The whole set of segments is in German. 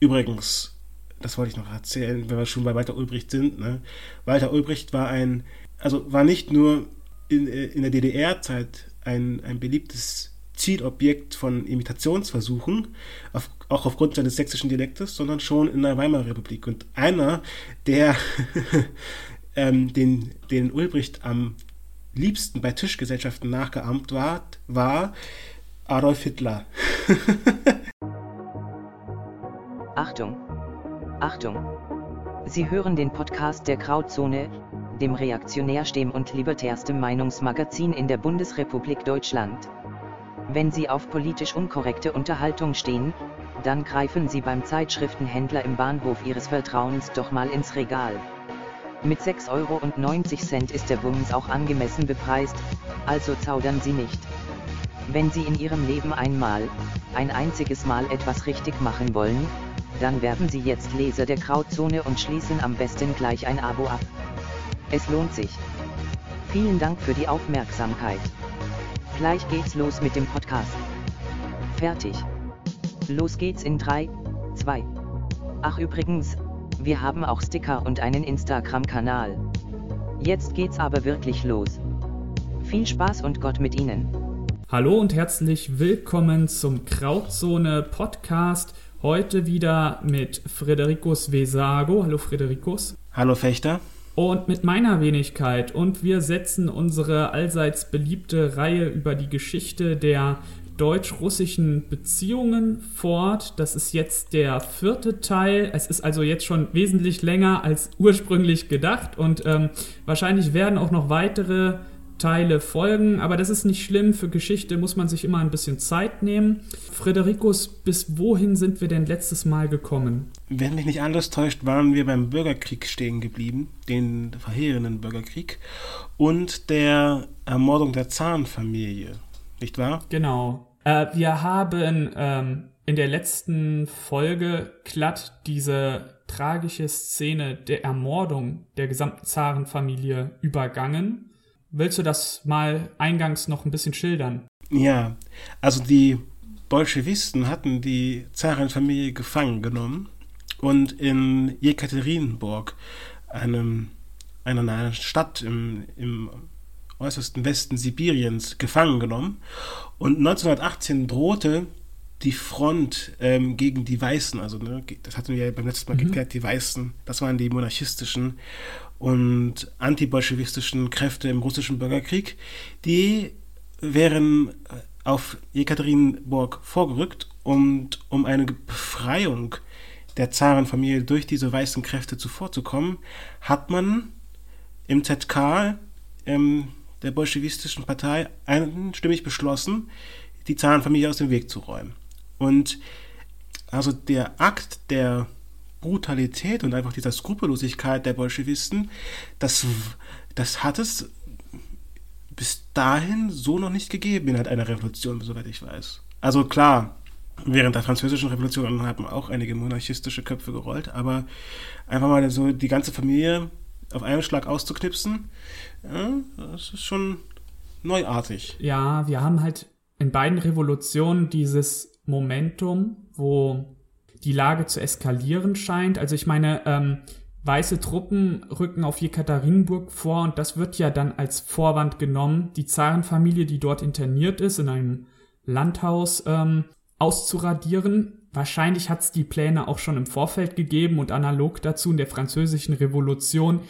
Übrigens, das wollte ich noch erzählen, wenn wir schon bei Walter Ulbricht sind. Ne? Walter Ulbricht war ein, also war nicht nur in, äh, in der DDR-Zeit ein, ein beliebtes Zielobjekt von Imitationsversuchen, auf, auch aufgrund seines sächsischen Dialektes, sondern schon in der Weimarer Republik. Und einer, der ähm, den, den Ulbricht am liebsten bei Tischgesellschaften nachgeahmt war, war Adolf Hitler. Achtung! Achtung! Sie hören den Podcast der Krautzone, dem reaktionärsten und libertärsten Meinungsmagazin in der Bundesrepublik Deutschland. Wenn Sie auf politisch unkorrekte Unterhaltung stehen, dann greifen Sie beim Zeitschriftenhändler im Bahnhof Ihres Vertrauens doch mal ins Regal. Mit 6,90 Euro ist der Bums auch angemessen bepreist, also zaudern Sie nicht. Wenn Sie in Ihrem Leben einmal, ein einziges Mal etwas richtig machen wollen, dann werden Sie jetzt Leser der Krautzone und schließen am besten gleich ein Abo ab. Es lohnt sich. Vielen Dank für die Aufmerksamkeit. Gleich geht's los mit dem Podcast. Fertig. Los geht's in 3, 2. Ach übrigens, wir haben auch Sticker und einen Instagram-Kanal. Jetzt geht's aber wirklich los. Viel Spaß und Gott mit Ihnen. Hallo und herzlich willkommen zum Krautzone Podcast. Heute wieder mit Frederikus Vesago. Hallo Frederikus. Hallo Fechter und mit meiner Wenigkeit. Und wir setzen unsere allseits beliebte Reihe über die Geschichte der deutsch-russischen Beziehungen fort. Das ist jetzt der vierte Teil. Es ist also jetzt schon wesentlich länger als ursprünglich gedacht und ähm, wahrscheinlich werden auch noch weitere Teile folgen, aber das ist nicht schlimm. Für Geschichte muss man sich immer ein bisschen Zeit nehmen. Frederikus, bis wohin sind wir denn letztes Mal gekommen? Wenn mich nicht alles täuscht, waren wir beim Bürgerkrieg stehen geblieben, den verheerenden Bürgerkrieg und der Ermordung der Zahnfamilie, nicht wahr? Genau. Äh, wir haben ähm, in der letzten Folge glatt diese tragische Szene der Ermordung der gesamten Zarenfamilie übergangen Willst du das mal eingangs noch ein bisschen schildern? Ja, also die Bolschewisten hatten die Zarenfamilie gefangen genommen und in Jekaterinburg, einem, einer Stadt im, im äußersten Westen Sibiriens, gefangen genommen. Und 1918 drohte die Front ähm, gegen die Weißen, also ne, das hatten wir ja beim letzten Mal mhm. geklärt, die Weißen, das waren die monarchistischen und antibolschewistischen Kräfte im russischen Bürgerkrieg, die wären auf Jekaterinburg vorgerückt und um eine Befreiung der Zarenfamilie durch diese weißen Kräfte zuvorzukommen, hat man im ZK ähm, der bolschewistischen Partei einstimmig beschlossen, die Zarenfamilie aus dem Weg zu räumen. Und also der Akt der Brutalität und einfach dieser Skrupellosigkeit der Bolschewisten, das, das hat es bis dahin so noch nicht gegeben innerhalb einer Revolution, soweit ich weiß. Also klar, während der französischen Revolution haben auch einige monarchistische Köpfe gerollt, aber einfach mal so die ganze Familie auf einen Schlag auszuknipsen, ja, das ist schon neuartig. Ja, wir haben halt in beiden Revolutionen dieses Momentum, wo die Lage zu eskalieren scheint. Also ich meine, ähm, weiße Truppen rücken auf Jekaterinburg vor und das wird ja dann als Vorwand genommen, die Zarenfamilie, die dort interniert ist, in einem Landhaus ähm, auszuradieren. Wahrscheinlich hat es die Pläne auch schon im Vorfeld gegeben und analog dazu in der französischen Revolution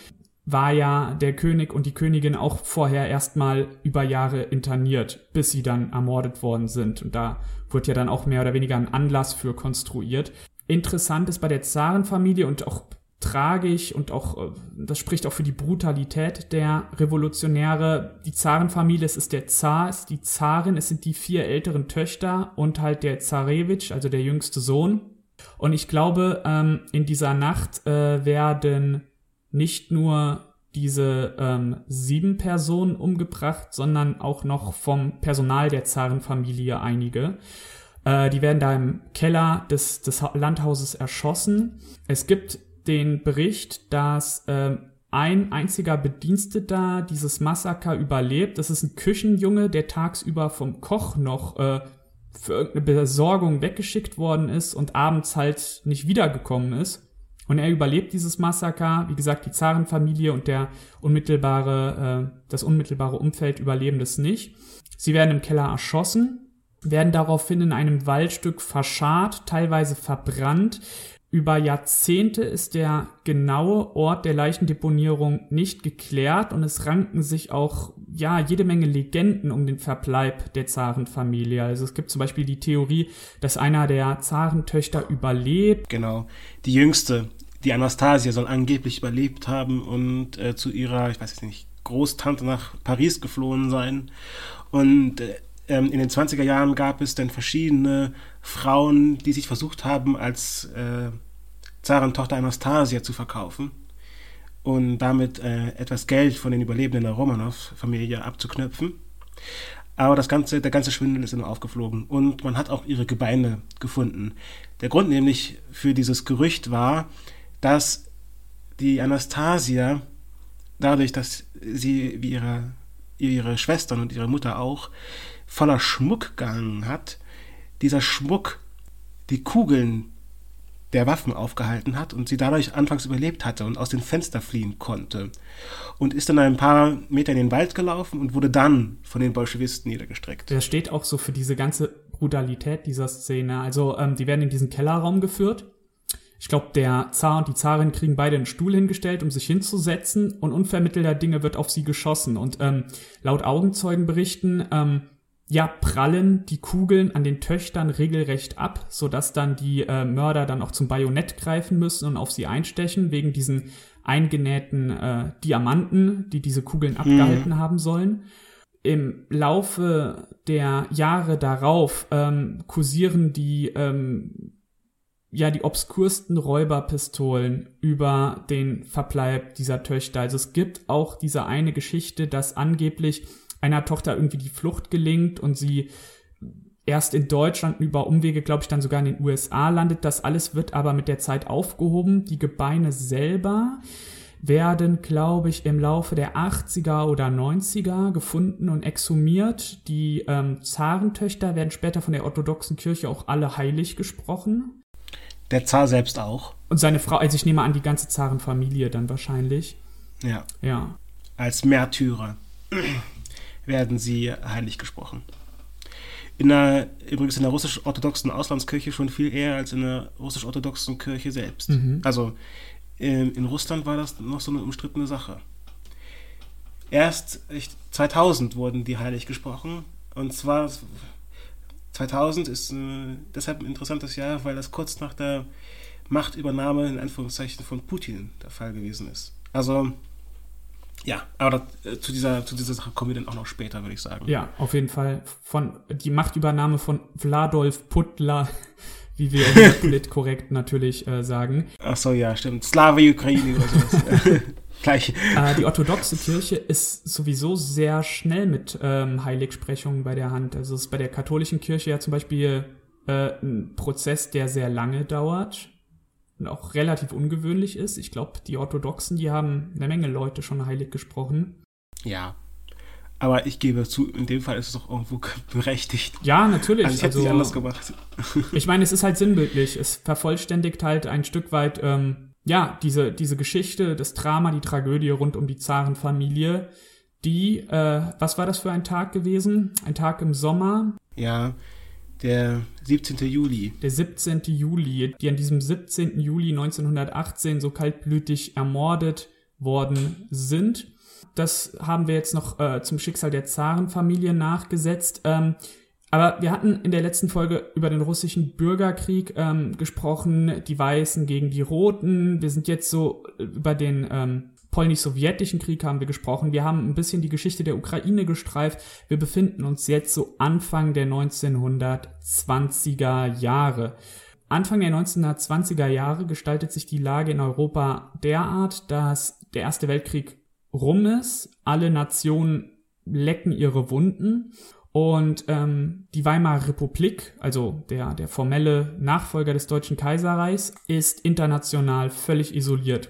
war ja der König und die Königin auch vorher erstmal über Jahre interniert, bis sie dann ermordet worden sind. Und da wurde ja dann auch mehr oder weniger ein Anlass für konstruiert. Interessant ist bei der Zarenfamilie und auch tragisch und auch, äh, das spricht auch für die Brutalität der Revolutionäre. Die Zarenfamilie, es ist der Zar, es ist die Zarin, es sind die vier älteren Töchter und halt der Zarewitsch, also der jüngste Sohn. Und ich glaube, ähm, in dieser Nacht äh, werden nicht nur diese ähm, sieben Personen umgebracht, sondern auch noch vom Personal der Zarenfamilie einige. Äh, die werden da im Keller des, des Landhauses erschossen. Es gibt den Bericht, dass äh, ein einziger Bediensteter dieses Massaker überlebt. Das ist ein Küchenjunge, der tagsüber vom Koch noch äh, für irgendeine Besorgung weggeschickt worden ist und abends halt nicht wiedergekommen ist. Und er überlebt dieses Massaker. Wie gesagt, die Zarenfamilie und der unmittelbare, äh, das unmittelbare Umfeld überleben das nicht. Sie werden im Keller erschossen, werden daraufhin in einem Waldstück verscharrt, teilweise verbrannt. Über Jahrzehnte ist der genaue Ort der Leichendeponierung nicht geklärt und es ranken sich auch ja jede Menge Legenden um den Verbleib der Zarenfamilie. Also es gibt zum Beispiel die Theorie, dass einer der Zarentöchter überlebt. Genau. Die jüngste, die Anastasia, soll angeblich überlebt haben und äh, zu ihrer, ich weiß jetzt nicht, Großtante nach Paris geflohen sein. Und äh, ähm, in den 20er Jahren gab es dann verschiedene Frauen, die sich versucht haben, als äh, Zarentochter Anastasia zu verkaufen und damit äh, etwas Geld von den Überlebenden der Romanov-Familie abzuknöpfen. Aber das ganze, der ganze Schwindel ist immer aufgeflogen und man hat auch ihre Gebeine gefunden. Der Grund nämlich für dieses Gerücht war, dass die Anastasia, dadurch, dass sie wie ihre, ihre Schwestern und ihre Mutter auch voller Schmuck gehangen hat, dieser Schmuck die Kugeln der Waffen aufgehalten hat und sie dadurch anfangs überlebt hatte und aus dem Fenster fliehen konnte. Und ist dann ein paar Meter in den Wald gelaufen und wurde dann von den Bolschewisten niedergestreckt. Das steht auch so für diese ganze Brutalität dieser Szene. Also ähm, die werden in diesen Kellerraum geführt. Ich glaube, der Zar und die Zarin kriegen beide einen Stuhl hingestellt, um sich hinzusetzen und unvermittelter Dinge wird auf sie geschossen. Und ähm, laut Augenzeugenberichten ähm, ja, prallen die Kugeln an den Töchtern regelrecht ab, sodass dann die äh, Mörder dann auch zum Bajonett greifen müssen und auf sie einstechen, wegen diesen eingenähten äh, Diamanten, die diese Kugeln mhm. abgehalten haben sollen. Im Laufe der Jahre darauf ähm, kursieren die ähm, ja die obskursten Räuberpistolen über den Verbleib dieser Töchter. Also es gibt auch diese eine Geschichte, dass angeblich einer Tochter irgendwie die Flucht gelingt und sie erst in Deutschland über Umwege, glaube ich, dann sogar in den USA landet. Das alles wird aber mit der Zeit aufgehoben. Die Gebeine selber werden, glaube ich, im Laufe der 80er oder 90er gefunden und exhumiert. Die ähm, Zarentöchter werden später von der orthodoxen Kirche auch alle heilig gesprochen. Der Zar selbst auch. Und seine Frau, also ich nehme an, die ganze Zarenfamilie dann wahrscheinlich. Ja. Ja. Als Märtyrer werden sie heilig gesprochen. In der, übrigens in der russisch-orthodoxen Auslandskirche schon viel eher als in der russisch-orthodoxen Kirche selbst. Mhm. Also in, in, Russland war das noch so eine umstrittene Sache. Erst 2000 wurden die heilig gesprochen. Und zwar 2000 ist äh, deshalb ein interessantes Jahr, weil das kurz nach der Machtübernahme in Anführungszeichen von Putin der Fall gewesen ist. Also ja, aber das, äh, zu, dieser, zu dieser Sache kommen wir dann auch noch später, würde ich sagen. Ja, auf jeden Fall. Von die Machtübernahme von Vladolf Putler, wie wir in korrekt natürlich äh, sagen. Ach so, ja, stimmt. Slave Ukraine oder sowas. Gleich. Äh, die orthodoxe Kirche ist sowieso sehr schnell mit ähm, Heiligsprechungen bei der Hand. Also es ist bei der katholischen Kirche ja zum Beispiel äh, ein Prozess, der sehr lange dauert und auch relativ ungewöhnlich ist. Ich glaube, die Orthodoxen, die haben eine Menge Leute schon heilig gesprochen. Ja. Aber ich gebe zu, in dem Fall ist es doch irgendwo berechtigt. Ja, natürlich. Also ich hätte also, anders gemacht. ich meine, es ist halt sinnbildlich. Es vervollständigt halt ein Stück weit, ähm, ja, diese, diese Geschichte, das Drama, die Tragödie rund um die Zarenfamilie, die, äh, was war das für ein Tag gewesen? Ein Tag im Sommer? Ja, der 17. Juli. Der 17. Juli, die an diesem 17. Juli 1918 so kaltblütig ermordet worden sind. Das haben wir jetzt noch äh, zum Schicksal der Zarenfamilie nachgesetzt. Ähm, aber wir hatten in der letzten Folge über den russischen Bürgerkrieg ähm, gesprochen, die Weißen gegen die Roten. Wir sind jetzt so über den ähm, polnisch-sowjetischen Krieg haben wir gesprochen. Wir haben ein bisschen die Geschichte der Ukraine gestreift. Wir befinden uns jetzt so Anfang der 1920er Jahre. Anfang der 1920er Jahre gestaltet sich die Lage in Europa derart, dass der Erste Weltkrieg rum ist. Alle Nationen lecken ihre Wunden. Und ähm, die Weimarer Republik, also der, der formelle Nachfolger des Deutschen Kaiserreichs, ist international völlig isoliert.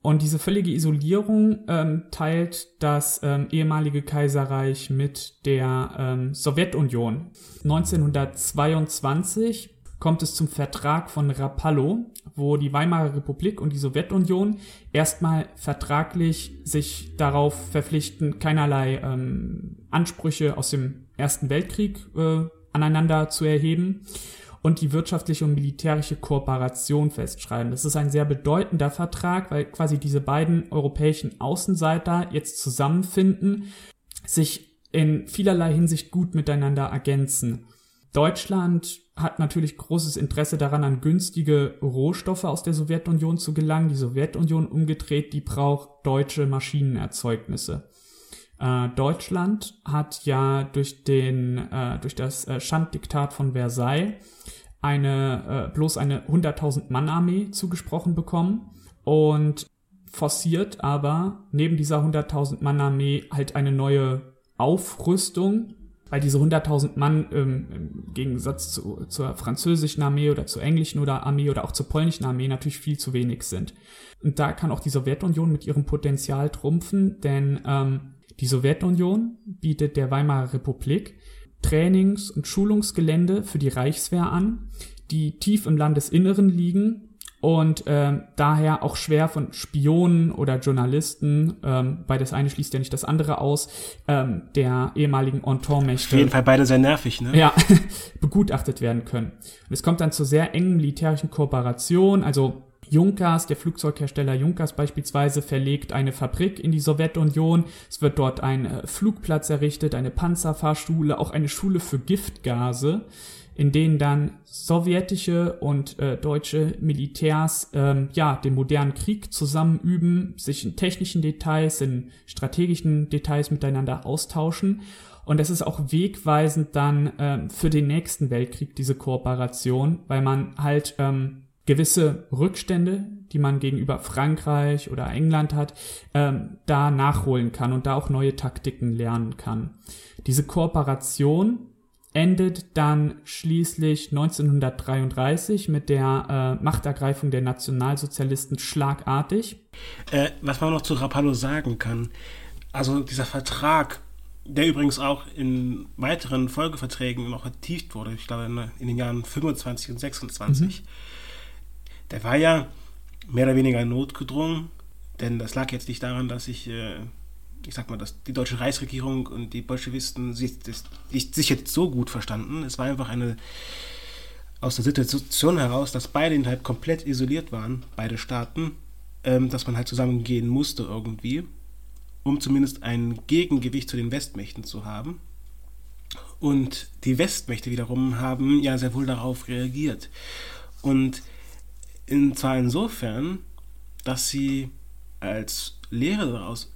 Und diese völlige Isolierung ähm, teilt das ähm, ehemalige Kaiserreich mit der ähm, Sowjetunion. 1922 kommt es zum Vertrag von Rapallo, wo die Weimarer Republik und die Sowjetunion erstmal vertraglich sich darauf verpflichten, keinerlei ähm, Ansprüche aus dem Ersten Weltkrieg äh, aneinander zu erheben und die wirtschaftliche und militärische Kooperation festschreiben. Das ist ein sehr bedeutender Vertrag, weil quasi diese beiden europäischen Außenseiter jetzt zusammenfinden, sich in vielerlei Hinsicht gut miteinander ergänzen. Deutschland hat natürlich großes Interesse daran, an günstige Rohstoffe aus der Sowjetunion zu gelangen. Die Sowjetunion umgedreht, die braucht deutsche Maschinenerzeugnisse. Äh, Deutschland hat ja durch den äh, durch das äh, Schanddiktat von Versailles eine äh, bloß eine 100.000 Mann Armee zugesprochen bekommen und forciert aber neben dieser 100.000 Mann Armee halt eine neue Aufrüstung, weil diese 100.000 Mann ähm, im Gegensatz zu, zur französischen Armee oder zur englischen oder Armee oder auch zur polnischen Armee natürlich viel zu wenig sind. Und da kann auch die Sowjetunion mit ihrem Potenzial trumpfen, denn ähm, die Sowjetunion bietet der Weimarer Republik Trainings- und Schulungsgelände für die Reichswehr an, die tief im Landesinneren liegen und äh, daher auch schwer von Spionen oder Journalisten, ähm, weil das eine schließt ja nicht das andere aus, ähm, der ehemaligen Entente-Mächte. Auf jeden Fall beide sehr nervig, ne? Ja, begutachtet werden können. Und es kommt dann zur sehr engen militärischen Kooperation, also Junkers, der Flugzeughersteller Junkers beispielsweise, verlegt eine Fabrik in die Sowjetunion. Es wird dort ein äh, Flugplatz errichtet, eine Panzerfahrschule, auch eine Schule für Giftgase, in denen dann sowjetische und äh, deutsche Militärs ähm, ja den modernen Krieg zusammenüben, sich in technischen Details, in strategischen Details miteinander austauschen. Und das ist auch wegweisend dann ähm, für den nächsten Weltkrieg, diese Kooperation, weil man halt ähm, gewisse Rückstände, die man gegenüber Frankreich oder England hat, ähm, da nachholen kann und da auch neue Taktiken lernen kann. Diese Kooperation endet dann schließlich 1933 mit der äh, Machtergreifung der Nationalsozialisten schlagartig. Äh, was man noch zu Rapallo sagen kann, also dieser Vertrag, der übrigens auch in weiteren Folgeverträgen noch vertieft wurde, ich glaube in, in den Jahren 25 und 26, mhm der war ja mehr oder weniger notgedrungen, denn das lag jetzt nicht daran, dass ich, äh, ich sag mal, dass die deutsche Reichsregierung und die Bolschewisten sich, das, sich jetzt so gut verstanden. Es war einfach eine aus der Situation heraus, dass beide halt komplett isoliert waren, beide Staaten, ähm, dass man halt zusammengehen musste irgendwie, um zumindest ein Gegengewicht zu den Westmächten zu haben. Und die Westmächte wiederum haben ja sehr wohl darauf reagiert. Und in, zwar insofern, dass sie als Lehre daraus,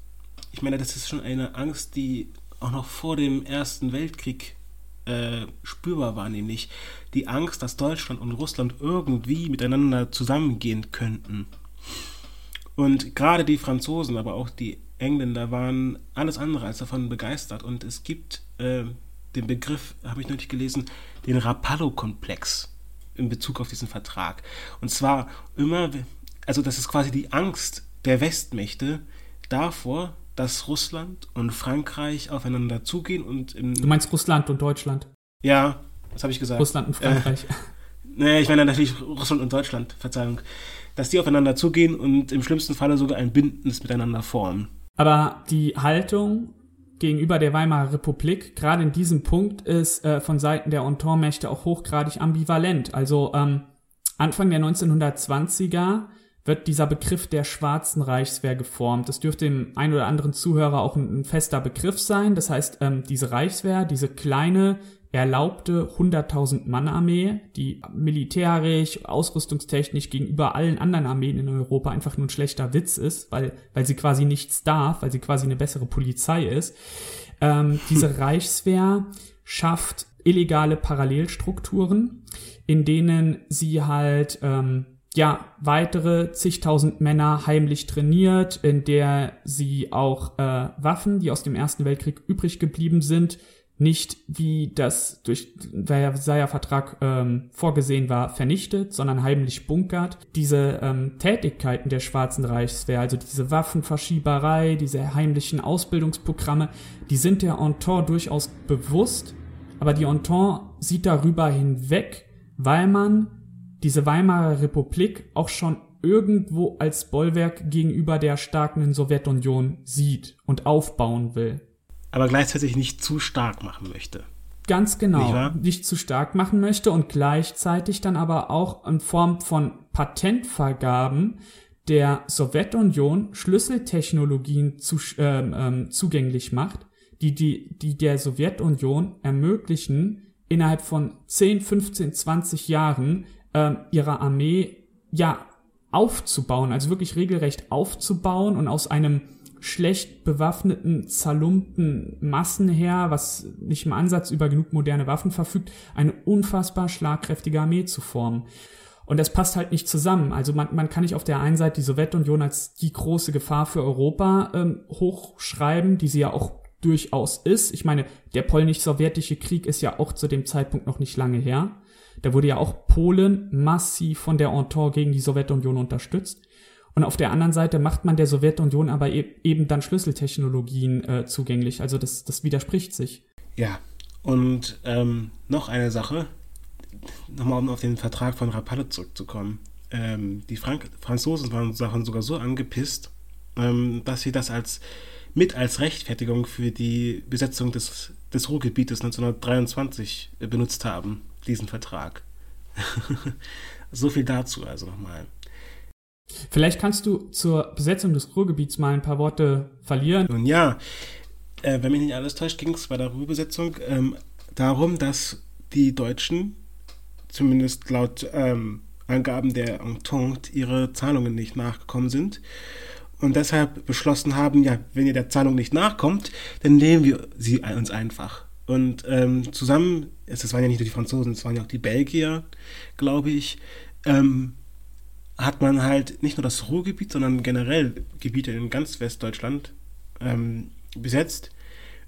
ich meine, das ist schon eine Angst, die auch noch vor dem Ersten Weltkrieg äh, spürbar war, nämlich die Angst, dass Deutschland und Russland irgendwie miteinander zusammengehen könnten. Und gerade die Franzosen, aber auch die Engländer waren alles andere als davon begeistert. Und es gibt äh, den Begriff, habe ich neulich gelesen, den Rapallo-Komplex in Bezug auf diesen Vertrag. Und zwar immer, also das ist quasi die Angst der Westmächte davor, dass Russland und Frankreich aufeinander zugehen und im Du meinst Russland und Deutschland? Ja, was habe ich gesagt? Russland und Frankreich. Äh, nee, ich meine natürlich Russland und Deutschland, Verzeihung. Dass die aufeinander zugehen und im schlimmsten Falle sogar ein Bündnis miteinander formen. Aber die Haltung gegenüber der Weimarer Republik, gerade in diesem Punkt, ist äh, von Seiten der Entente-Mächte auch hochgradig ambivalent. Also ähm, Anfang der 1920er wird dieser Begriff der schwarzen Reichswehr geformt. Das dürfte dem ein oder anderen Zuhörer auch ein, ein fester Begriff sein. Das heißt, ähm, diese Reichswehr, diese kleine erlaubte 100.000 Mann Armee, die militärisch, ausrüstungstechnisch gegenüber allen anderen Armeen in Europa einfach nur ein schlechter Witz ist, weil, weil sie quasi nichts darf, weil sie quasi eine bessere Polizei ist. Ähm, diese Reichswehr schafft illegale Parallelstrukturen, in denen sie halt ähm, ja weitere zigtausend Männer heimlich trainiert, in der sie auch äh, Waffen, die aus dem Ersten Weltkrieg übrig geblieben sind, nicht wie das durch Versailler Vertrag ähm, vorgesehen war, vernichtet, sondern heimlich bunkert. Diese ähm, Tätigkeiten der Schwarzen Reichswehr, also diese Waffenverschieberei, diese heimlichen Ausbildungsprogramme, die sind der Entente durchaus bewusst, aber die Entente sieht darüber hinweg, weil man diese Weimarer Republik auch schon irgendwo als Bollwerk gegenüber der starken Sowjetunion sieht und aufbauen will aber gleichzeitig nicht zu stark machen möchte. Ganz genau, nicht, nicht, zu stark machen möchte und gleichzeitig dann aber auch in Form von Patentvergaben der Sowjetunion Schlüsseltechnologien zu, ähm, ähm, zugänglich macht, die, die, die der Sowjetunion ermöglichen, innerhalb von 10, 15, 20 Jahren ähm, ihre Armee ja aufzubauen, also wirklich regelrecht aufzubauen und aus einem schlecht bewaffneten, zerlumpten Massenheer, was nicht im Ansatz über genug moderne Waffen verfügt, eine unfassbar schlagkräftige Armee zu formen. Und das passt halt nicht zusammen. Also man, man kann nicht auf der einen Seite die Sowjetunion als die große Gefahr für Europa ähm, hochschreiben, die sie ja auch durchaus ist. Ich meine, der polnisch-sowjetische Krieg ist ja auch zu dem Zeitpunkt noch nicht lange her. Da wurde ja auch Polen massiv von der Entente gegen die Sowjetunion unterstützt. Und auf der anderen Seite macht man der Sowjetunion aber e eben dann Schlüsseltechnologien äh, zugänglich. Also das, das widerspricht sich. Ja, und ähm, noch eine Sache, nochmal um auf den Vertrag von Rapallo zurückzukommen. Ähm, die Frank Franzosen waren Sachen sogar so angepisst, ähm, dass sie das als mit als Rechtfertigung für die Besetzung des, des Ruhrgebietes 1923 benutzt haben, diesen Vertrag. so viel dazu also nochmal. Vielleicht kannst du zur Besetzung des Ruhrgebiets mal ein paar Worte verlieren. Nun ja, äh, wenn mich nicht alles täuscht, ging es bei der Ruhrbesetzung ähm, darum, dass die Deutschen, zumindest laut ähm, Angaben der Entente, ihre Zahlungen nicht nachgekommen sind und deshalb beschlossen haben, ja, wenn ihr der Zahlung nicht nachkommt, dann nehmen wir sie uns einfach. Und ähm, zusammen, es waren ja nicht nur die Franzosen, es waren ja auch die Belgier, glaube ich, ähm, hat man halt nicht nur das Ruhrgebiet, sondern generell Gebiete in ganz Westdeutschland ähm, besetzt.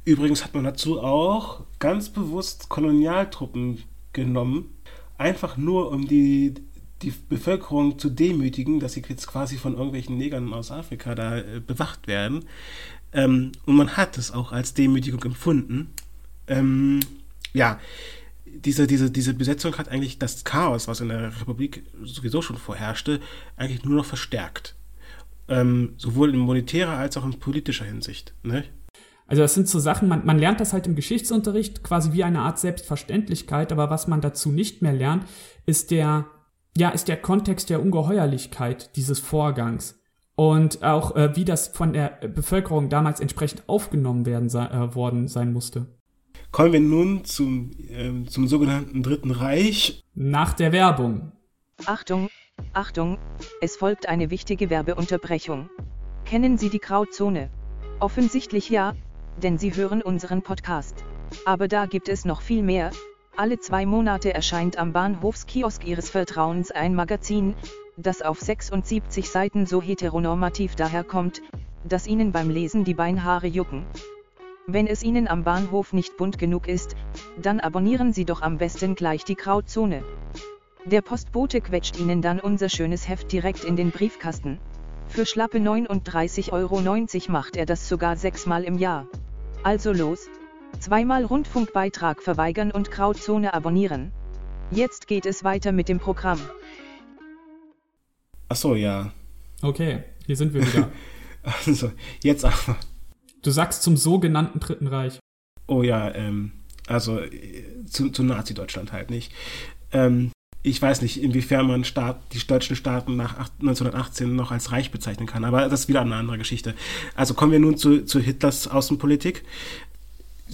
Übrigens hat man dazu auch ganz bewusst Kolonialtruppen genommen, einfach nur um die, die Bevölkerung zu demütigen, dass sie jetzt quasi von irgendwelchen Negern aus Afrika da äh, bewacht werden. Ähm, und man hat es auch als Demütigung empfunden. Ähm, ja, diese, diese, diese Besetzung hat eigentlich das Chaos, was in der Republik sowieso schon vorherrschte, eigentlich nur noch verstärkt. Ähm, sowohl in monetärer als auch in politischer Hinsicht. Ne? Also das sind so Sachen, man, man lernt das halt im Geschichtsunterricht quasi wie eine Art Selbstverständlichkeit, aber was man dazu nicht mehr lernt, ist der, ja, ist der Kontext der Ungeheuerlichkeit dieses Vorgangs. Und auch äh, wie das von der Bevölkerung damals entsprechend aufgenommen werden äh, worden sein musste. Kommen wir nun zum, äh, zum sogenannten Dritten Reich. Nach der Werbung. Achtung, Achtung, es folgt eine wichtige Werbeunterbrechung. Kennen Sie die Grauzone? Offensichtlich ja, denn Sie hören unseren Podcast. Aber da gibt es noch viel mehr. Alle zwei Monate erscheint am Bahnhofskiosk Ihres Vertrauens ein Magazin, das auf 76 Seiten so heteronormativ daherkommt, dass Ihnen beim Lesen die Beinhaare jucken. Wenn es Ihnen am Bahnhof nicht bunt genug ist, dann abonnieren Sie doch am besten gleich die Grauzone. Der Postbote quetscht Ihnen dann unser schönes Heft direkt in den Briefkasten. Für schlappe 39,90 Euro macht er das sogar sechsmal im Jahr. Also los! Zweimal Rundfunkbeitrag verweigern und Grauzone abonnieren. Jetzt geht es weiter mit dem Programm. Achso, ja. Okay, hier sind wir wieder. also, jetzt aber. Du sagst zum sogenannten Dritten Reich. Oh ja, ähm, also äh, zu, zu Nazi-Deutschland halt nicht. Ähm, ich weiß nicht, inwiefern man Staat, die deutschen Staaten nach 1918 noch als Reich bezeichnen kann, aber das ist wieder eine andere Geschichte. Also kommen wir nun zu, zu Hitlers Außenpolitik.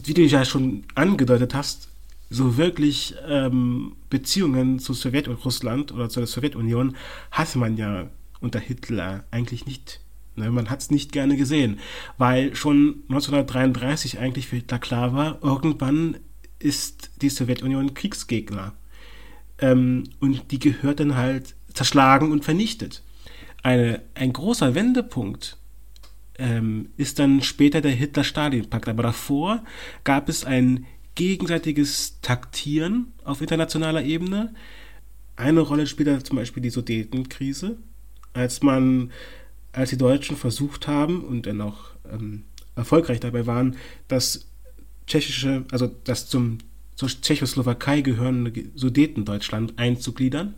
Wie du ja schon angedeutet hast, so wirklich ähm, Beziehungen zu Sowjetrussland oder zur Sowjetunion hatte man ja unter Hitler eigentlich nicht Ne, man hat es nicht gerne gesehen, weil schon 1933 eigentlich für Hitler klar war, irgendwann ist die Sowjetunion Kriegsgegner. Ähm, und die gehört dann halt zerschlagen und vernichtet. Eine, ein großer Wendepunkt ähm, ist dann später der Hitler-Stalin-Pakt. Aber davor gab es einen gegenseitiges Taktieren auf internationaler Ebene. Eine Rolle spielt da zum Beispiel die Sudetenkrise, als man, als die Deutschen versucht haben und dann auch ähm, erfolgreich dabei waren, das tschechische, also das zum zur Tschechoslowakei gehörende Sudetendeutschland einzugliedern.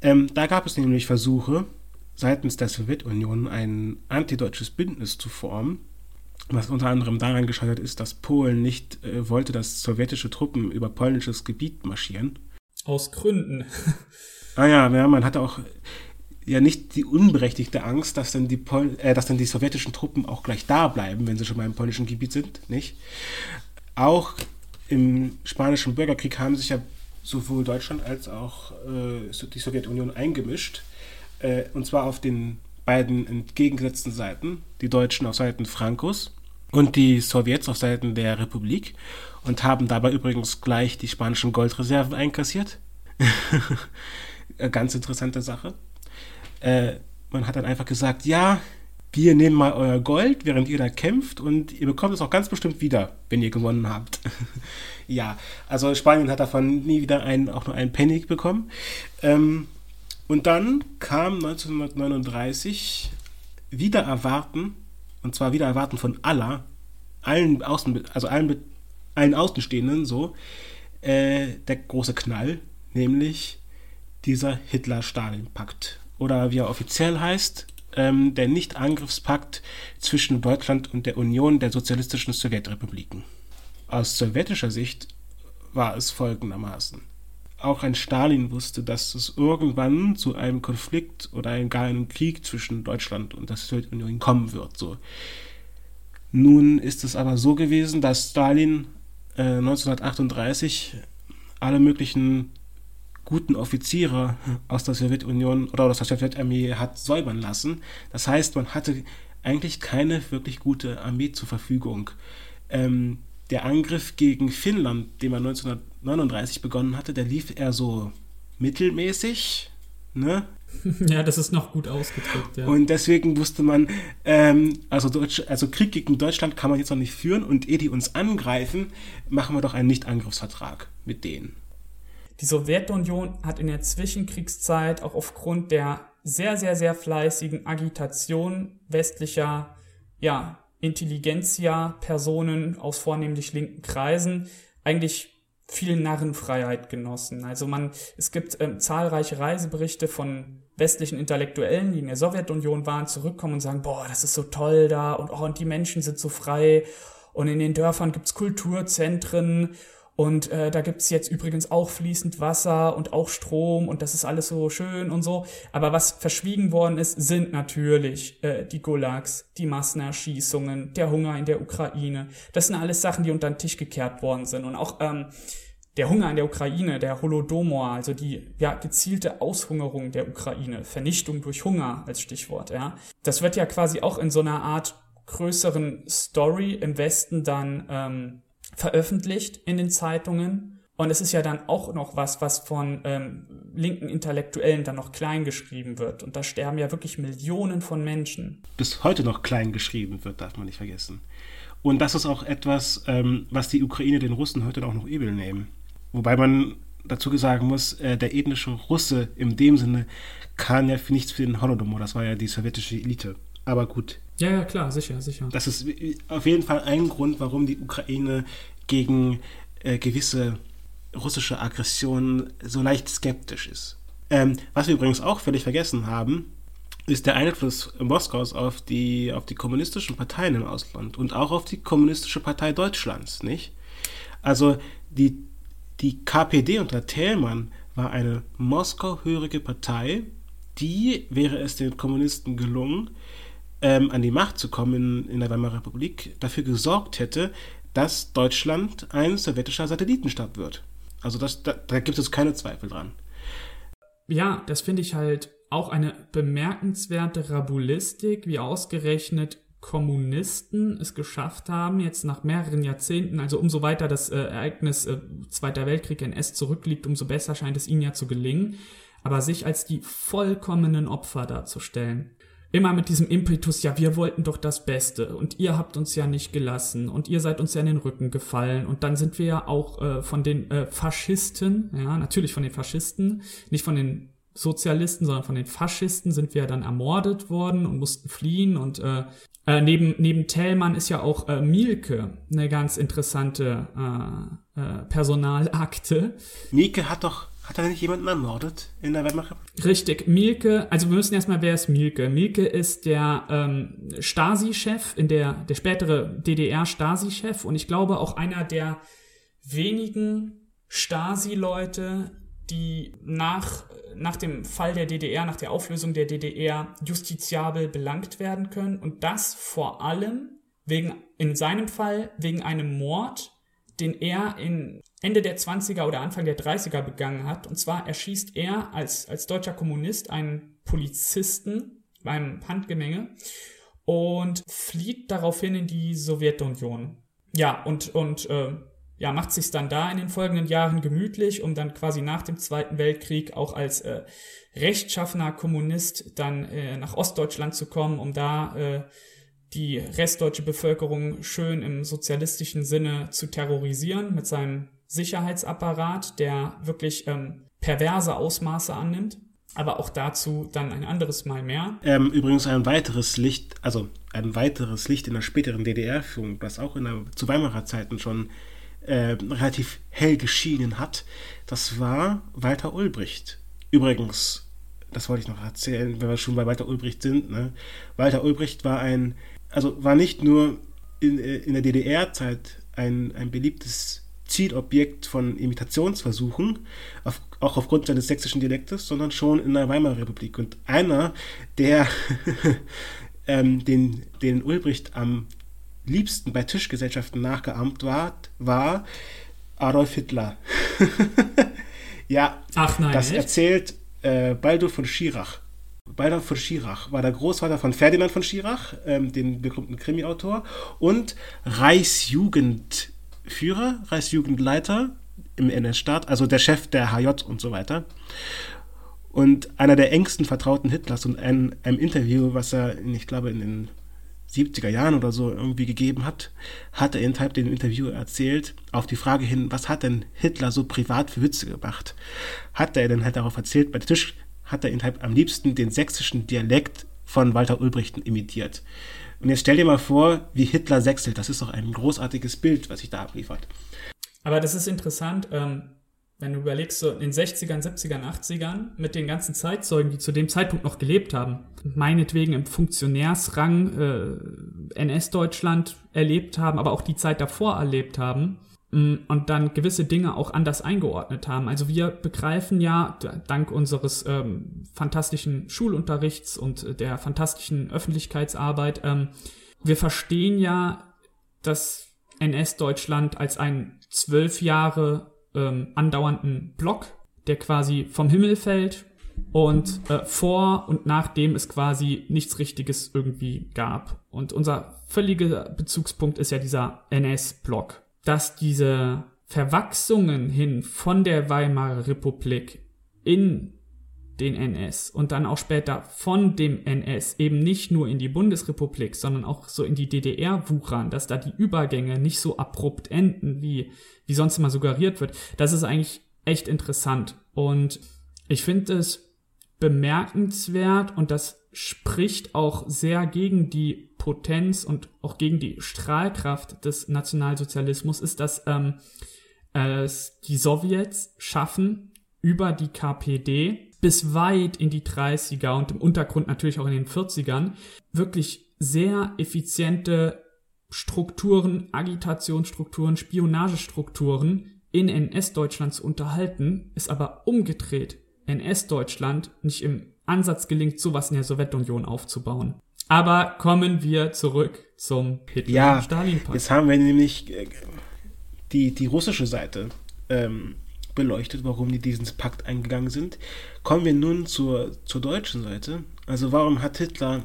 Ähm, da gab es nämlich Versuche, seitens der Sowjetunion ein antideutsches Bündnis zu formen, was unter anderem daran gescheitert ist, dass Polen nicht äh, wollte, dass sowjetische Truppen über polnisches Gebiet marschieren. Aus Gründen. ah ja, ja, man hatte auch ja nicht die unberechtigte Angst, dass dann die, Pol äh, dass dann die sowjetischen Truppen auch gleich da bleiben, wenn sie schon mal im polnischen Gebiet sind, nicht? Auch im spanischen Bürgerkrieg haben sich ja sowohl Deutschland als auch äh, die Sowjetunion eingemischt. Äh, und zwar auf den beiden entgegengesetzten Seiten. Die Deutschen auf Seiten Francos und die Sowjets auf Seiten der Republik. Und haben dabei übrigens gleich die spanischen Goldreserven einkassiert. Ganz interessante Sache. Äh, man hat dann einfach gesagt, ja, wir nehmen mal euer Gold, während ihr da kämpft und ihr bekommt es auch ganz bestimmt wieder, wenn ihr gewonnen habt. ja, also Spanien hat davon nie wieder einen, auch nur einen Penny bekommen. Ähm, und dann kam 1939 wieder erwarten, und zwar wieder erwarten von aller, allen Außen, also allen, allen Außenstehenden so, äh, der große Knall, nämlich dieser Hitler-Stalin-Pakt. Oder wie er offiziell heißt, ähm, der Nicht-Angriffspakt zwischen Deutschland und der Union der sozialistischen Sowjetrepubliken. Aus sowjetischer Sicht war es folgendermaßen. Auch ein Stalin wusste, dass es irgendwann zu einem Konflikt oder gar einem Krieg zwischen Deutschland und der Sowjetunion kommen wird. So. Nun ist es aber so gewesen, dass Stalin äh, 1938 alle möglichen guten Offiziere aus der Sowjetunion oder aus der Sowjetarmee hat säubern lassen. Das heißt, man hatte eigentlich keine wirklich gute Armee zur Verfügung. Ähm, der Angriff gegen Finnland, den man 1939 begonnen hatte, der lief eher so mittelmäßig. Ne? Ja, das ist noch gut ausgedrückt, ja. Und deswegen wusste man, ähm, also, Deutsch, also Krieg gegen Deutschland kann man jetzt noch nicht führen und ehe die uns angreifen, machen wir doch einen Nicht-Angriffsvertrag mit denen. Die Sowjetunion hat in der Zwischenkriegszeit auch aufgrund der sehr, sehr, sehr fleißigen Agitation westlicher ja, Intelligenzia-Personen aus vornehmlich linken Kreisen eigentlich viel Narrenfreiheit genossen. Also man, es gibt ähm, zahlreiche Reiseberichte von westlichen Intellektuellen, die in der Sowjetunion waren, zurückkommen und sagen, boah, das ist so toll da und, oh, und die Menschen sind so frei und in den Dörfern gibt's Kulturzentren und äh, da gibt's jetzt übrigens auch fließend Wasser und auch Strom und das ist alles so schön und so. Aber was verschwiegen worden ist, sind natürlich äh, die Gulags, die Massenerschießungen, der Hunger in der Ukraine. Das sind alles Sachen, die unter den Tisch gekehrt worden sind. Und auch ähm, der Hunger in der Ukraine, der Holodomor, also die ja, gezielte Aushungerung der Ukraine, Vernichtung durch Hunger als Stichwort, ja. Das wird ja quasi auch in so einer Art größeren Story im Westen dann ähm, veröffentlicht in den Zeitungen. Und es ist ja dann auch noch was, was von ähm, linken Intellektuellen dann noch klein geschrieben wird. Und da sterben ja wirklich Millionen von Menschen. Bis heute noch klein geschrieben wird, darf man nicht vergessen. Und das ist auch etwas, ähm, was die Ukraine den Russen heute auch noch übel nehmen. Wobei man dazu sagen muss, äh, der ethnische Russe in dem Sinne kann ja für nichts für den Holodomor, das war ja die sowjetische Elite. Aber gut, ja, ja, klar, sicher, sicher. Das ist auf jeden Fall ein Grund, warum die Ukraine gegen äh, gewisse russische Aggressionen so leicht skeptisch ist. Ähm, was wir übrigens auch völlig vergessen haben, ist der Einfluss Moskaus auf die, auf die kommunistischen Parteien im Ausland und auch auf die kommunistische Partei Deutschlands, nicht? Also die, die KPD unter Thälmann war eine Moskau-hörige Partei, die, wäre es den Kommunisten gelungen, ähm, an die Macht zu kommen in, in der Weimarer Republik, dafür gesorgt hätte, dass Deutschland ein sowjetischer Satellitenstaat wird. Also das, da, da gibt es keine Zweifel dran. Ja, das finde ich halt auch eine bemerkenswerte Rabulistik, wie ausgerechnet Kommunisten es geschafft haben, jetzt nach mehreren Jahrzehnten, also umso weiter das äh, Ereignis äh, Zweiter Weltkrieg NS zurückliegt, umso besser scheint es ihnen ja zu gelingen, aber sich als die vollkommenen Opfer darzustellen. Immer mit diesem Impetus, ja, wir wollten doch das Beste und ihr habt uns ja nicht gelassen und ihr seid uns ja in den Rücken gefallen und dann sind wir ja auch äh, von den äh, Faschisten, ja, natürlich von den Faschisten, nicht von den Sozialisten, sondern von den Faschisten sind wir dann ermordet worden und mussten fliehen und äh, äh, neben, neben Tellmann ist ja auch äh, Mielke eine ganz interessante äh, äh, Personalakte. Mielke hat doch hat er nicht jemanden ermordet in der Weimarer Richtig, Mielke, also wir müssen erstmal, wer ist Mielke? Mielke ist der ähm, Stasi-Chef, der, der spätere DDR-Stasi-Chef und ich glaube auch einer der wenigen Stasi-Leute, die nach, nach dem Fall der DDR, nach der Auflösung der DDR justiziabel belangt werden können und das vor allem wegen, in seinem Fall, wegen einem Mord, den er in Ende der 20er oder Anfang der 30er begangen hat. Und zwar erschießt er als, als deutscher Kommunist einen Polizisten beim Handgemenge und flieht daraufhin in die Sowjetunion. Ja, und, und äh, ja, macht sich dann da in den folgenden Jahren gemütlich, um dann quasi nach dem Zweiten Weltkrieg auch als äh, rechtschaffener Kommunist dann äh, nach Ostdeutschland zu kommen, um da äh, die restdeutsche Bevölkerung schön im sozialistischen Sinne zu terrorisieren mit seinem Sicherheitsapparat, der wirklich ähm, perverse Ausmaße annimmt. Aber auch dazu dann ein anderes Mal mehr. Ähm, übrigens ein weiteres Licht, also ein weiteres Licht in der späteren DDR-Führung, das auch in der, zu Weimarer Zeiten schon äh, relativ hell geschienen hat, das war Walter Ulbricht. Übrigens, das wollte ich noch erzählen, wenn wir schon bei Walter Ulbricht sind. Ne? Walter Ulbricht war ein, also war nicht nur in, äh, in der DDR-Zeit ein, ein beliebtes Zielobjekt von Imitationsversuchen, auf, auch aufgrund seines sächsischen Dialektes, sondern schon in der Weimarer Republik. Und einer, der ähm, den, den Ulbricht am liebsten bei Tischgesellschaften nachgeahmt war, war Adolf Hitler. ja, Ach nein, das echt? erzählt äh, Baldur von Schirach. Baldur von Schirach war der Großvater von Ferdinand von Schirach, ähm, den berühmten Krimi-Autor, und Reichsjugendführer, Reichsjugendleiter im NS-Staat, also der Chef der HJ und so weiter. Und einer der engsten Vertrauten Hitlers und ein, einem Interview, was er, ich glaube, in den 70er Jahren oder so irgendwie gegeben hat, hat er in Type dem Interview erzählt, auf die Frage hin, was hat denn Hitler so privat für Witze gemacht, hat er dann halt darauf erzählt, bei Tisch hat er in Type am liebsten den sächsischen Dialekt von Walter Ulbricht imitiert. Und jetzt stell dir mal vor, wie Hitler sächselt. Das ist doch ein großartiges Bild, was sich da abliefert. Aber das ist interessant, ähm, wenn du überlegst, so in den 60ern, 70ern, 80ern, mit den ganzen Zeitzeugen, die zu dem Zeitpunkt noch gelebt haben, meinetwegen im Funktionärsrang äh, NS-Deutschland erlebt haben, aber auch die Zeit davor erlebt haben und dann gewisse Dinge auch anders eingeordnet haben. Also wir begreifen ja, dank unseres ähm, fantastischen Schulunterrichts und der fantastischen Öffentlichkeitsarbeit, ähm, wir verstehen ja das NS-Deutschland als einen zwölf Jahre ähm, andauernden Block, der quasi vom Himmel fällt und äh, vor und nachdem es quasi nichts Richtiges irgendwie gab. Und unser völliger Bezugspunkt ist ja dieser NS-Block. Dass diese Verwachsungen hin von der Weimarer Republik in den NS und dann auch später von dem NS eben nicht nur in die Bundesrepublik, sondern auch so in die DDR wuchern, dass da die Übergänge nicht so abrupt enden, wie, wie sonst immer suggeriert wird. Das ist eigentlich echt interessant. Und ich finde es bemerkenswert und das spricht auch sehr gegen die Potenz und auch gegen die Strahlkraft des Nationalsozialismus, ist, dass ähm, es die Sowjets schaffen, über die KPD bis weit in die 30er und im Untergrund natürlich auch in den 40ern wirklich sehr effiziente Strukturen, Agitationsstrukturen, Spionagestrukturen in NS-Deutschland zu unterhalten, ist aber umgedreht. NS-Deutschland nicht im Ansatz gelingt, sowas in der Sowjetunion aufzubauen. Aber kommen wir zurück zum Hitler-Stalin-Pakt. Ja, jetzt haben wir nämlich äh, die, die russische Seite ähm, beleuchtet, warum die diesen Pakt eingegangen sind. Kommen wir nun zur, zur deutschen Seite. Also warum hat Hitler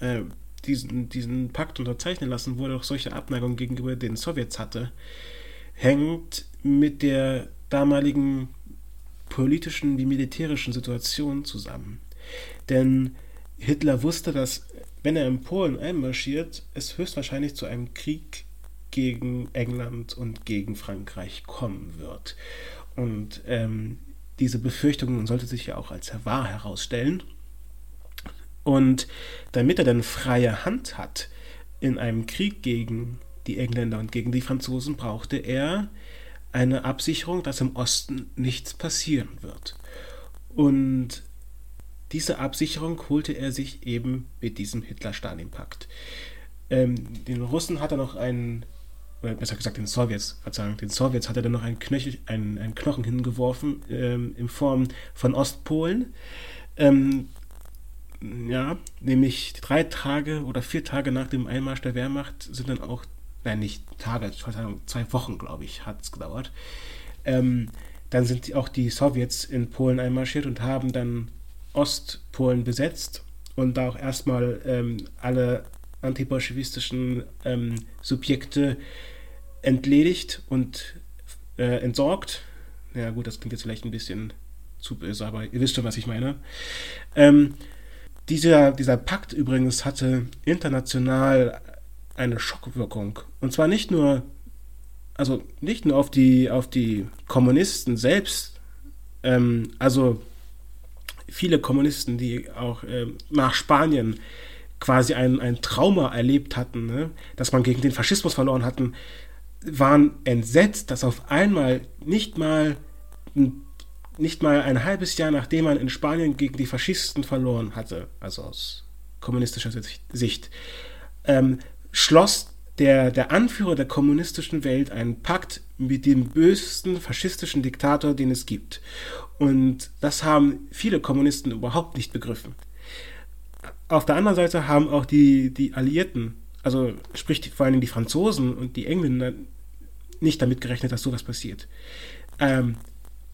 äh, diesen, diesen Pakt unterzeichnen lassen, wo er auch solche Abneigung gegenüber den Sowjets hatte, hängt mit der damaligen politischen wie militärischen Situation zusammen. Denn Hitler wusste, dass wenn er in Polen einmarschiert, es höchstwahrscheinlich zu einem Krieg gegen England und gegen Frankreich kommen wird. Und ähm, diese Befürchtung sollte sich ja auch als wahr herausstellen. Und damit er dann freie Hand hat in einem Krieg gegen die Engländer und gegen die Franzosen, brauchte er eine Absicherung, dass im Osten nichts passieren wird. Und diese Absicherung holte er sich eben mit diesem Hitler-Stalin-Pakt. Ähm, den Russen hat er noch einen, oder besser gesagt den Sowjets, Verzeihung, den Sowjets hat er dann noch einen, Knöchel, einen, einen Knochen hingeworfen ähm, in Form von Ostpolen. Ähm, ja, nämlich drei Tage oder vier Tage nach dem Einmarsch der Wehrmacht sind dann auch, nein, nicht Tage, Verzeihung, zwei Wochen, glaube ich, hat es gedauert. Ähm, dann sind auch die Sowjets in Polen einmarschiert und haben dann Ostpolen besetzt und da auch erstmal ähm, alle antibolschewistischen ähm, Subjekte entledigt und äh, entsorgt. Ja gut, das klingt jetzt vielleicht ein bisschen zu böse, aber ihr wisst schon, was ich meine. Ähm, dieser, dieser Pakt übrigens hatte international eine Schockwirkung. Und zwar nicht nur, also nicht nur auf die, auf die Kommunisten selbst, ähm, also viele Kommunisten, die auch äh, nach Spanien quasi ein, ein Trauma erlebt hatten, ne? dass man gegen den Faschismus verloren hatten, waren entsetzt, dass auf einmal nicht mal nicht mal ein halbes Jahr nachdem man in Spanien gegen die Faschisten verloren hatte, also aus kommunistischer Sicht, ähm, schloss der, der Anführer der kommunistischen Welt einen Pakt mit dem bösesten faschistischen Diktator, den es gibt. Und das haben viele Kommunisten überhaupt nicht begriffen. Auf der anderen Seite haben auch die, die Alliierten, also sprich vor allem die Franzosen und die Engländer, nicht damit gerechnet, dass sowas passiert. Ähm,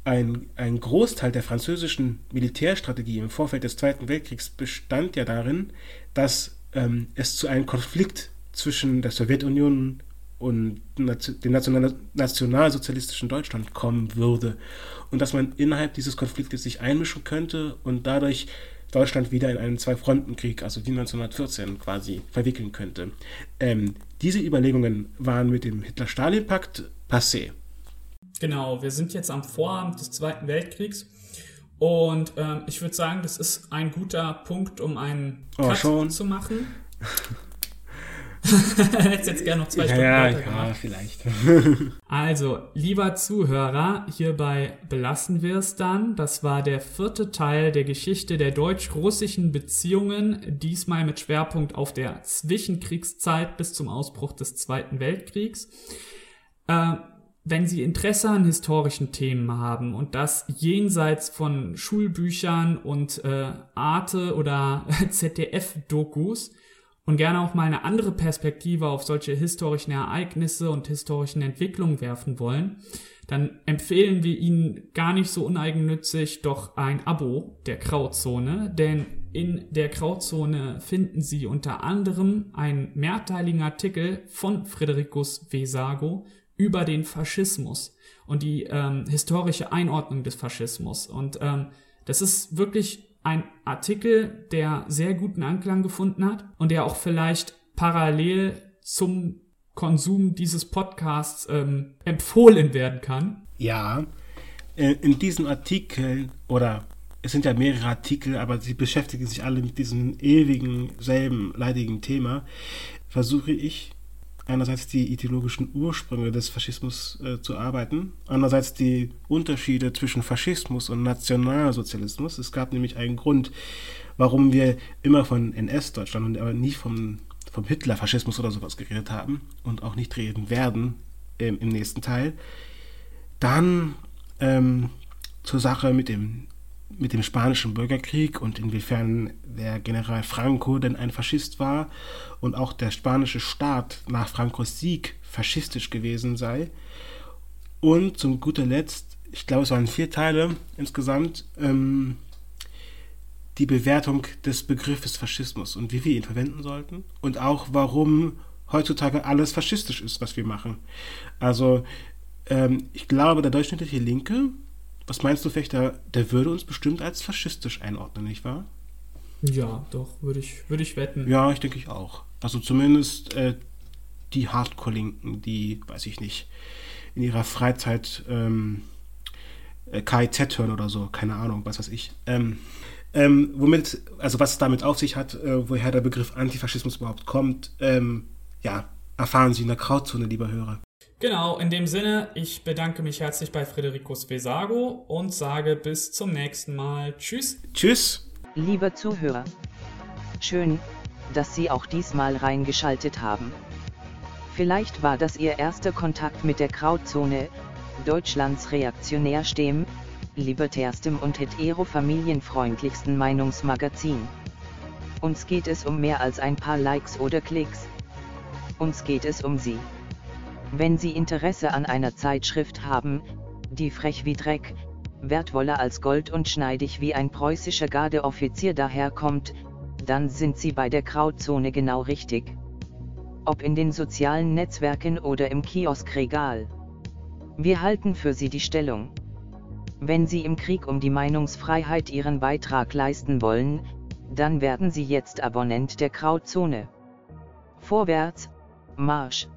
ein, ein Großteil der französischen Militärstrategie im Vorfeld des Zweiten Weltkriegs bestand ja darin, dass ähm, es zu einem Konflikt zwischen der Sowjetunion und dem national nationalsozialistischen Deutschland kommen würde und dass man innerhalb dieses Konfliktes sich einmischen könnte und dadurch Deutschland wieder in einen Zwei-Fronten-Krieg, also wie 1914 quasi, verwickeln könnte. Ähm, diese Überlegungen waren mit dem Hitler-Stalin-Pakt passé. Genau, wir sind jetzt am Vorabend des Zweiten Weltkriegs und ähm, ich würde sagen, das ist ein guter Punkt, um einen oh, Cut schon. zu machen. Hättest jetzt gerne noch zwei Stunden ja, weiter gemacht. Ja, vielleicht. also, lieber Zuhörer, hierbei belassen wir es dann. Das war der vierte Teil der Geschichte der deutsch-russischen Beziehungen, diesmal mit Schwerpunkt auf der Zwischenkriegszeit bis zum Ausbruch des Zweiten Weltkriegs. Äh, wenn Sie Interesse an historischen Themen haben und das jenseits von Schulbüchern und äh, Arte oder ZDF-Dokus, und gerne auch mal eine andere Perspektive auf solche historischen Ereignisse und historischen Entwicklungen werfen wollen, dann empfehlen wir Ihnen gar nicht so uneigennützig doch ein Abo der Krautzone, denn in der Krautzone finden Sie unter anderem einen mehrteiligen Artikel von Frederikus Vesago über den Faschismus und die ähm, historische Einordnung des Faschismus. Und ähm, das ist wirklich ein Artikel, der sehr guten Anklang gefunden hat und der auch vielleicht parallel zum Konsum dieses Podcasts ähm, empfohlen werden kann. Ja, äh, in diesem Artikel oder es sind ja mehrere Artikel, aber sie beschäftigen sich alle mit diesem ewigen, selben, leidigen Thema, versuche ich einerseits die ideologischen Ursprünge des Faschismus äh, zu arbeiten, andererseits die Unterschiede zwischen Faschismus und Nationalsozialismus. Es gab nämlich einen Grund, warum wir immer von NS-Deutschland und aber nie vom, vom Hitler-Faschismus oder sowas geredet haben und auch nicht reden werden ähm, im nächsten Teil. Dann ähm, zur Sache mit dem mit dem spanischen Bürgerkrieg und inwiefern der General Franco denn ein Faschist war und auch der spanische Staat nach Francos Sieg faschistisch gewesen sei. Und zum guter Letzt, ich glaube, es waren vier Teile insgesamt, ähm, die Bewertung des Begriffes Faschismus und wie wir ihn verwenden sollten und auch warum heutzutage alles faschistisch ist, was wir machen. Also ähm, ich glaube, der durchschnittliche Linke was meinst du, Fechter? Der würde uns bestimmt als faschistisch einordnen, nicht wahr? Ja, doch, würde ich, würd ich wetten. Ja, ich denke ich auch. Also zumindest äh, die Hardcore-Linken, die, weiß ich nicht, in ihrer Freizeit ähm, äh, KIZ hören oder so, keine Ahnung, was weiß ich. Ähm, ähm, womit, also was es damit auf sich hat, äh, woher der Begriff Antifaschismus überhaupt kommt, ähm, ja, erfahren Sie in der Krautzone, lieber Hörer. Genau, in dem Sinne, ich bedanke mich herzlich bei Frederico Vesago und sage bis zum nächsten Mal. Tschüss. Tschüss. Liebe Zuhörer. Schön, dass Sie auch diesmal reingeschaltet haben. Vielleicht war das Ihr erster Kontakt mit der Krautzone, Deutschlands reaktionärstem, libertärstem und hetero-familienfreundlichsten Meinungsmagazin. Uns geht es um mehr als ein paar Likes oder Klicks. Uns geht es um Sie. Wenn Sie Interesse an einer Zeitschrift haben, die frech wie Dreck, wertvoller als Gold und schneidig wie ein preußischer Gardeoffizier daherkommt, dann sind Sie bei der Krautzone genau richtig. Ob in den sozialen Netzwerken oder im Kioskregal. Wir halten für Sie die Stellung. Wenn Sie im Krieg um die Meinungsfreiheit Ihren Beitrag leisten wollen, dann werden Sie jetzt Abonnent der Krautzone. Vorwärts, Marsch!